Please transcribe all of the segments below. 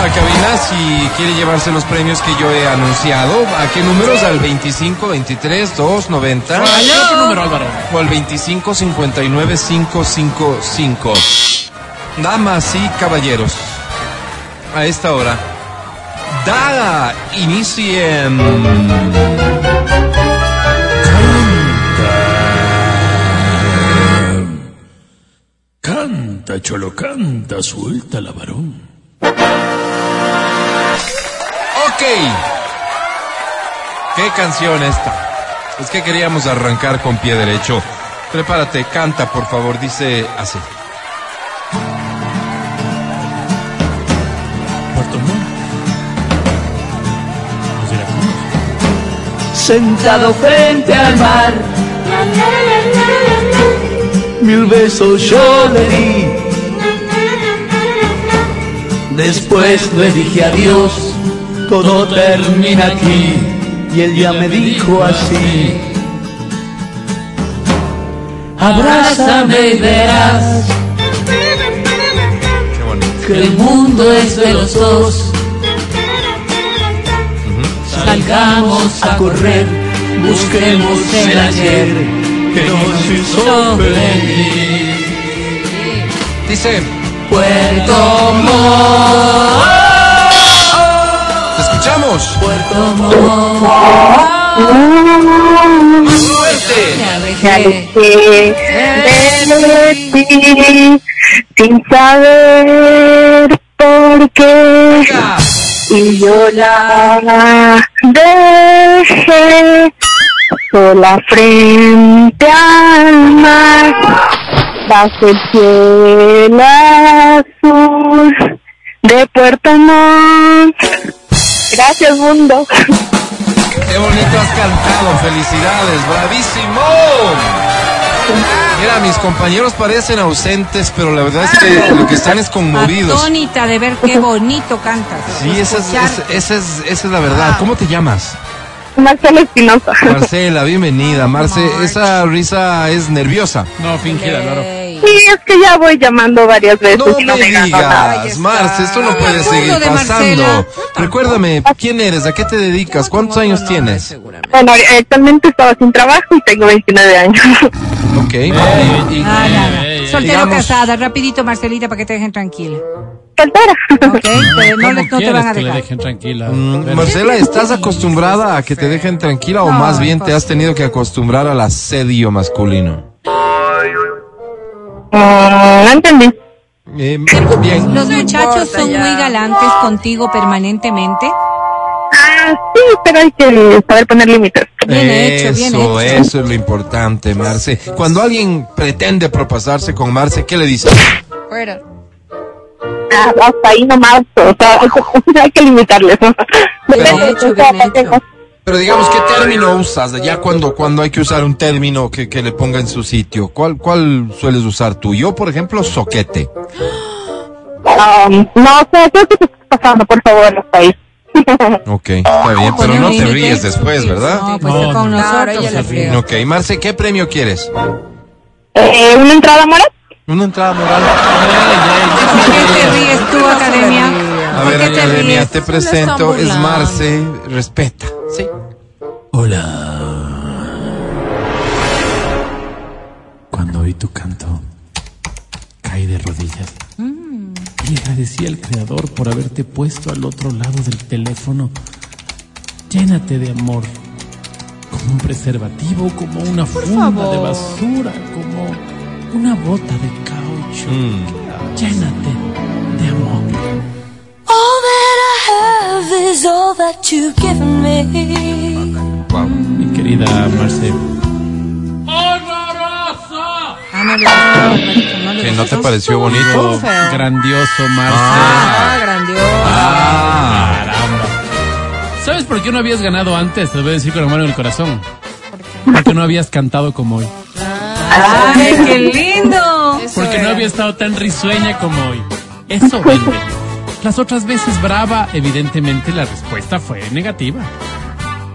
a cabina si quiere llevarse los premios que yo he anunciado. ¿A qué números? Al 25 23 290. ¿Qué otro número, Álvaro? O al 25 59 555. Damas y caballeros, a esta hora, da inicien. Canta, cholo, canta, suelta la varón. Ok. ¿Qué canción esta? Es que queríamos arrancar con pie derecho. Prepárate, canta, por favor, dice así. Puerto Montt. Sentado frente al mar, mil besos yo le di. Después le dije adiós, todo termina aquí. Y él ya me dijo así. Abrázame y verás que el mundo es de los dos. Salgamos a correr, busquemos el ayer que nos hizo feliz. Dice, Puerto de ti sin saber por qué y yo la dejé sola frente al mar bajo el cielo azul de Puerto Montt. Gracias mundo. Qué bonito has cantado. Felicidades. Bravísimo. Mira, mis compañeros parecen ausentes, pero la verdad es que lo que están es conmovidos. Atónita de ver qué bonito cantas. Sí, esa es, esa, esa es, esa es la verdad. ¿Cómo te llamas? Marcela Espinosa. Marcela, bienvenida. Marce, esa risa es nerviosa. No, fingida, Álvaro. Sí, es que ya voy llamando varias veces No y no me me digas, Marce, esto no puede seguir pasando. Recuérdame, ¿quién eres? ¿A qué te dedicas? ¿Cuántos años tienes? Bueno, actualmente estaba sin trabajo y tengo 29 años. Ok. Y- Ah, nada. Ey, ey, Soltero digamos- casada, rapidito Marcelita para que te dejen tranquila. Soltera. ¿Ok? Pero no, ¿Cómo le- no te van a que le dejar. dejen tranquila? Mm. Marcela, ¿estás acostumbrada a que te dejen tranquila o No, más bien te has tenido que acostumbrar al asedio masculino? No entendí. Eh, bien. Los muchachos son muy galantes contigo permanentemente. Ah, sí, pero hay que saber poner límites. Bien hecho, bien Eso, hecho. eso es lo importante, Marce. Cuando alguien pretende propasarse con Marce, ¿qué le dices? Ah, hasta ahí nomás, o sea, hay que limitarles. ¿no? Bien hecho, bien hecho. Pero digamos, ¿qué término usas? Ya cuando, cuando hay que usar un término que, que le ponga en su sitio. ¿Cuál, ¿Cuál sueles usar tú? Yo, por ejemplo, soquete. Um, no, o sea, creo que te estás pasando, por favor, hasta ahí. Ok, está bien, pero no te ríes después, ¿verdad? No, pues No, con no. nosotros. friega. Ok, Marce, ¿qué premio quieres? Eh, ¿Una entrada moral? Una entrada moral. ¿Por qué te ríes tú, Academia? A ¿Por ver, Academia, te presento. Es Marce. Respeta. Sí. Hola. Cuando oí tu canto, caí de rodillas. Y agradecí al Creador por haberte puesto al otro lado del teléfono. Llénate de amor. Como un preservativo, como una funda de basura, como una bota de caucho. Llénate de amor. Is all that you've given me. Wow. Mi querida Marce, Ah, ¿Que no te pareció bonito? grandioso Marce. Ah, grandioso. Ah. Caramba. ¿Sabes por qué no habías ganado antes? Te lo voy a decir con la mano en el corazón. Porque no habías cantado como hoy. ¡Ay, qué lindo! Porque no había estado tan risueña como hoy. Eso vende. Las otras veces brava, evidentemente la respuesta fue negativa.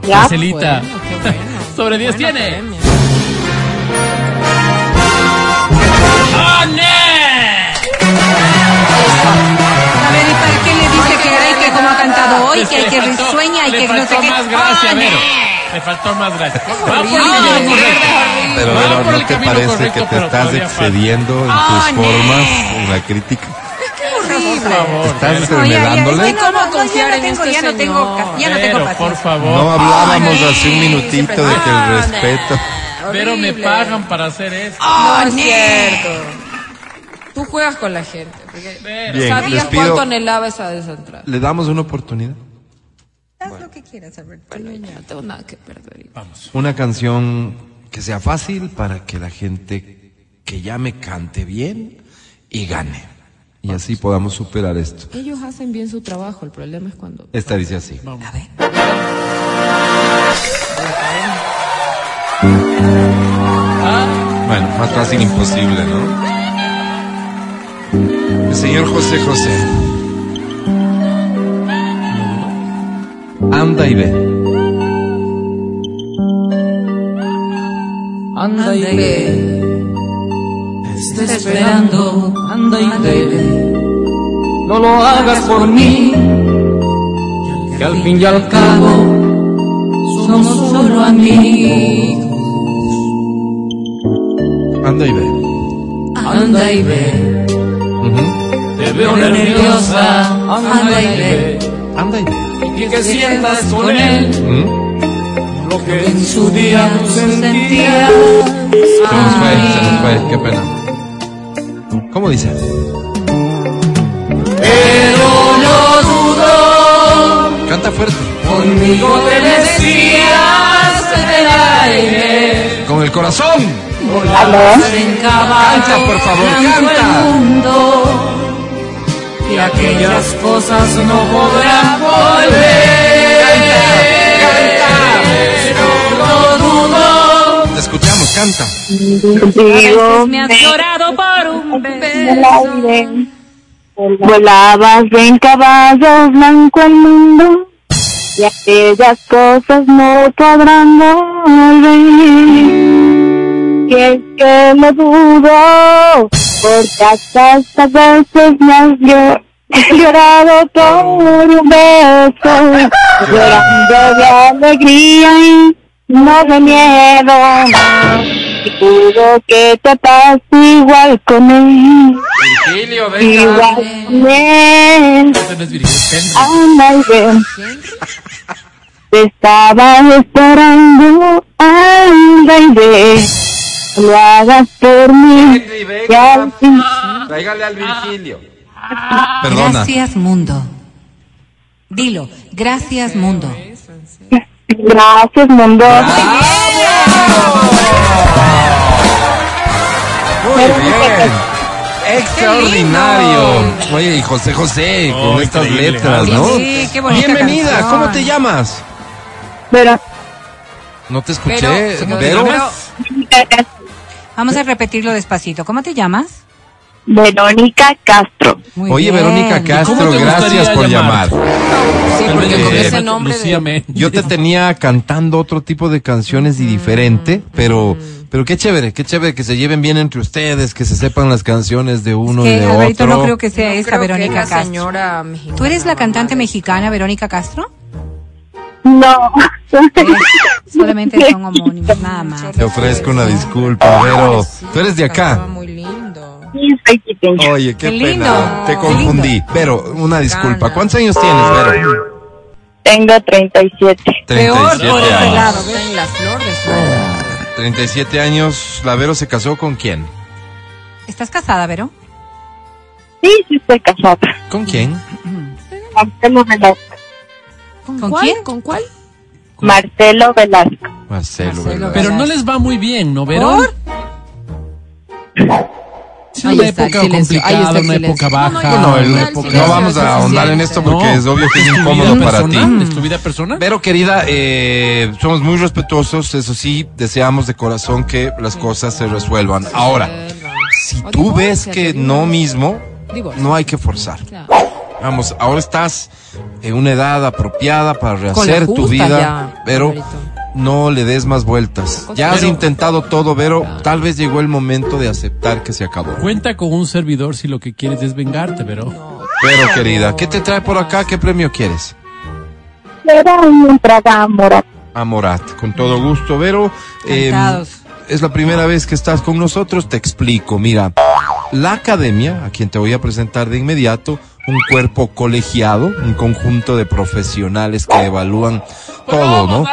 Ya. Marcelita, sobre 10 tiene. ¡Oh, A ver, ¿y para qué le dice que hoy, Es que hay le que faltó- risueña y que no sé faltó qué. más gracia, ¡Ay, Vero. no! Le faltó más gracia. Va por el camino correcto. Pero, ¿no te parece correcto, que te estás excediendo en tus Ah, no. formas, en la crítica? Por favor. ¿Estás No, ya, ya, enredándole? es que no, ¿Cómo confiar ya en no tengo, este ya no tengo, ya no tengo Vero, por paciencia. favor. No hablábamos hace un minutito de que el respeto. Pero me Horrible. pagan para hacer esto. No es cierto. Tú juegas con la gente. Porque. Bien, sabías pido- cuánto anhelaba esa desentrada. ¿Le damos una oportunidad? Haz lo que quieras, Alberto. Bueno, ya no tengo nada que perder. Vamos. Una canción que sea fácil para que la gente que llame cante bien y gane. Y así podamos superar esto. Ellos hacen bien su trabajo. El problema es cuando. Esta dice así. A ver. Bueno, más fácil imposible, ¿no? El señor José José. Anda y ve. Anda y ve. Está esperando. Anda y ve. No lo hagas por mí. Que al fin y al cabo somos solo amigos. Anda y ve. Anda y ve. Te veo nerviosa. Anda y ve. Anda y ve. Y que sientas con él ¿Mm? lo que en su día tú sentías. Se nos fue, se nos fue, qué pena. ¿Cómo dice? Pero no dudo, Canta fuerte. conmigo te decías del aire. Con el corazón. Volabas en caballo, Canta, por favor, canta. el mundo. Y aquellas cosas no podrán volver. Pero no dudo. Te escuchamos, canta. Veces me has llorado por un beso. aire. Volabas en caballos blanco el mundo y aquellas cosas no podrán volver. Y es que lo dudo, porque hasta estas veces me has llo- llorado por un beso, llorando de alegría y no de miedo. Y dudo que te pase igual con él. Virgilio, Igual con él. No es Virgilio, es Henry. Anda y ven. Te estaba esperando. Anda y ve. Lo hagas por mí. Y al fin. Tráigale al Virgilio. Perdona. Gracias, mundo. Dilo, gracias, mundo. Gracias, mundo. Muy bien. Extraordinario. Oye, y José José, con Oh, estas increíble. letras, ¿no? Sí, qué bonita Bienvenida, canción. ¿cómo te llamas? Pero, No te escuché. Pero, Vero. Vamos a repetirlo despacito. ¿Cómo te llamas? Verónica Castro. Muy Oye, bien. Verónica ¿Cómo Castro, gracias por llamar? llamar. Sí, porque con Eh, ese nombre Lucía de... Méndez. Yo te tenía cantando otro tipo de canciones y diferente, pero pero qué chévere, qué chévere que se lleven bien entre ustedes, que se sepan las canciones de uno y Que de Alberto otro. no creo que sea No esa creo que Verónica la Castro. señora mexicana, ¿Tú eres la cantante mexicana Verónica Castro? No. Solamente son homónimos, nada más. Te ofrezco una disculpa, pero tú eres de acá. muy lindo. Oye, qué, Qué lindo, pena. Te confundí. Pero una disculpa. ¿Cuántos años tienes, Vero? Tengo 37. Peor por 37 ese años. lado. Está en la flor de su edad. 37 años. ¿La Vero se casó con quién? ¿Estás casada, Vero? Sí, sí estoy casada. ¿Con quién? Marcelo Velasco. ¿Con, ¿Con quién? ¿Con cuál? Marcelo Velasco. Marcelo, Marcelo, ¿verdad? Pero no les va muy bien, ¿no, Vero? ¿Por? Es Ahí una está época silencio, complicada, una silencio. época No, no, baja. No, el- no, una el época- silencio, no vamos a ahondar en esto porque No, es obvio que es incómodo para ti. ¿Es tu vida personal? Pero querida, eh, somos muy respetuosos, eso sí, deseamos de corazón que las cosas se resuelvan. Ahora, si tú ves que no mismo, no hay que forzar. Vamos, ahora estás en una edad apropiada para rehacer tu vida, ya, pero. No le des más vueltas. Ya has Pero- intentado todo, pero tal vez llegó el momento de aceptar que se acabó. Cuenta con un servidor si lo que quieres es vengarte, pero Pero querida, ¿qué te trae por acá? ¿Qué premio quieres? será mientras Morat. A Morat, con todo gusto, Vero. eh, Encantados. es la primera vez que estás con nosotros, te explico. Mira, la academia, a quien te voy a presentar de inmediato, un cuerpo colegiado, un conjunto de profesionales que evalúan todo, ¿no?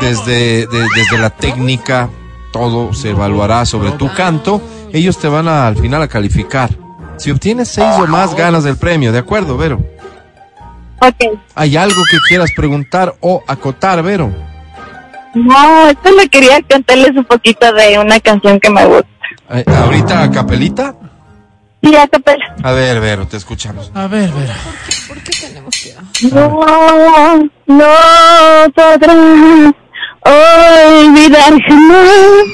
Desde, de- desde la técnica, todo se evaluará sobre tu canto. Ellos te van a, al final a calificar. Si obtienes seis o más, ganas el premio, ¿de acuerdo, Vero? Ok. ¿Hay algo que quieras preguntar o acotar, Vero? No, solo quería cantarles un poquito de una canción que me gusta. Eh, ¿Ahorita a capelita? Sí, a capela. A ver, Vero, te escuchamos. A ver, Vero. No, no podrás olvidar jamás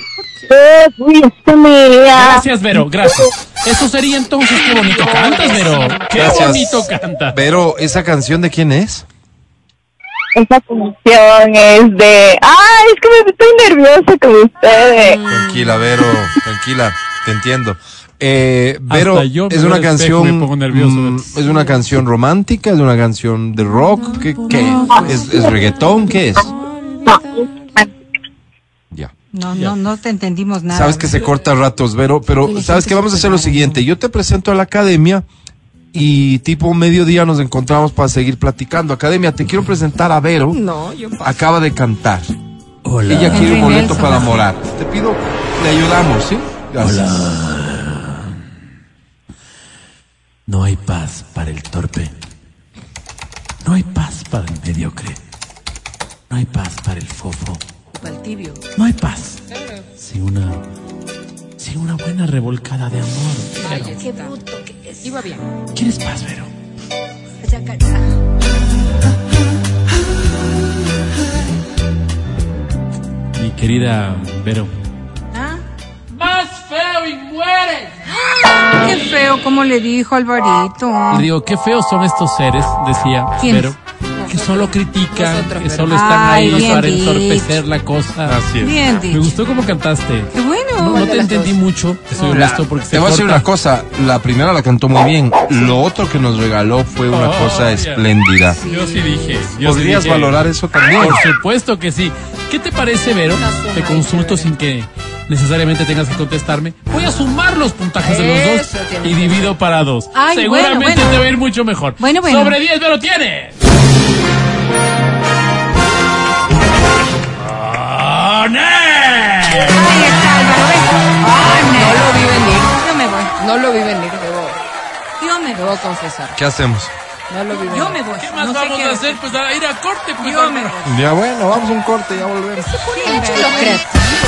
que fuiste mía. Gracias, Vero, gracias. Eso sería entonces, qué bonito cantas, Vero. Qué Gracias. bonito cantas. Vero, ¿esa canción de quién es? Esa canción es de... Ay, es que me estoy nerviosa con ustedes. Tranquila, Vero, tranquila, te entiendo. Eh, me es una canción, mm, es una canción romántica, es una canción de rock, ¿qué, qué? ¿Es, es reggaetón? ¿Qué es? Ya. No, no, no te entendimos nada. Sabes que se corta a ratos, Vero, pero sabes que vamos a hacer lo siguiente. Yo te presento a la academia y tipo mediodía nos encontramos para seguir platicando. Academia, te quiero presentar a Vero. No, yo Acaba de cantar. Hola. Ella quiere un boleto para morar. Te pido, le ayudamos, ¿sí? Gracias. No hay paz para el torpe. No hay paz para el mediocre. No hay paz para el fofo. Para el tibio. No hay paz sin una sin una buena revolcada de amor. Qué bruto que es. Iba bien. ¿Quieres paz, Vero? Mi querida Vero. ¿Ah? ¡Más feo y mueres! Qué feo, como le dijo Alvarito. Y digo, qué feos son estos seres, decía ¿Quién? Vero, que solo critican, Nosotros, que solo están Ay, ahí para dicho. entorpecer la cosa. Así es. Bien Me dicho. gustó cómo cantaste. Qué bueno. No, no te entendí mucho, te soy honesto, porque Te se voy a decir una cosa, la primera la cantó muy bien, lo otro que nos regaló fue una Oh, cosa espléndida. Yo sí dije. Yo sí ¿Podrías dije. valorar eso también? Por supuesto que sí. ¿Qué te parece, Vero? Te consulto sin que necesariamente tengas que contestarme. Voy a sumar los puntajes de los dos y divido para dos. Ay, Seguramente bueno, bueno. te va a ir mucho mejor. Bueno, bueno. Sobre 10, Vero, tienes. ¡Oné! Ahí está Álvaro. ¿ves? Ah, no lo vi venir. Yo me voy. No lo vi venir, debo, Yo me debo voy. confesar. ¿Qué hacemos? No lo vi venir. Yo me voy. ¿Qué más no sé vamos qué a hacer? Pues a ir a corte, pues. Yo me Álvaro. voy. Ya bueno, vamos a un corte, ya volvemos. Lo creativo.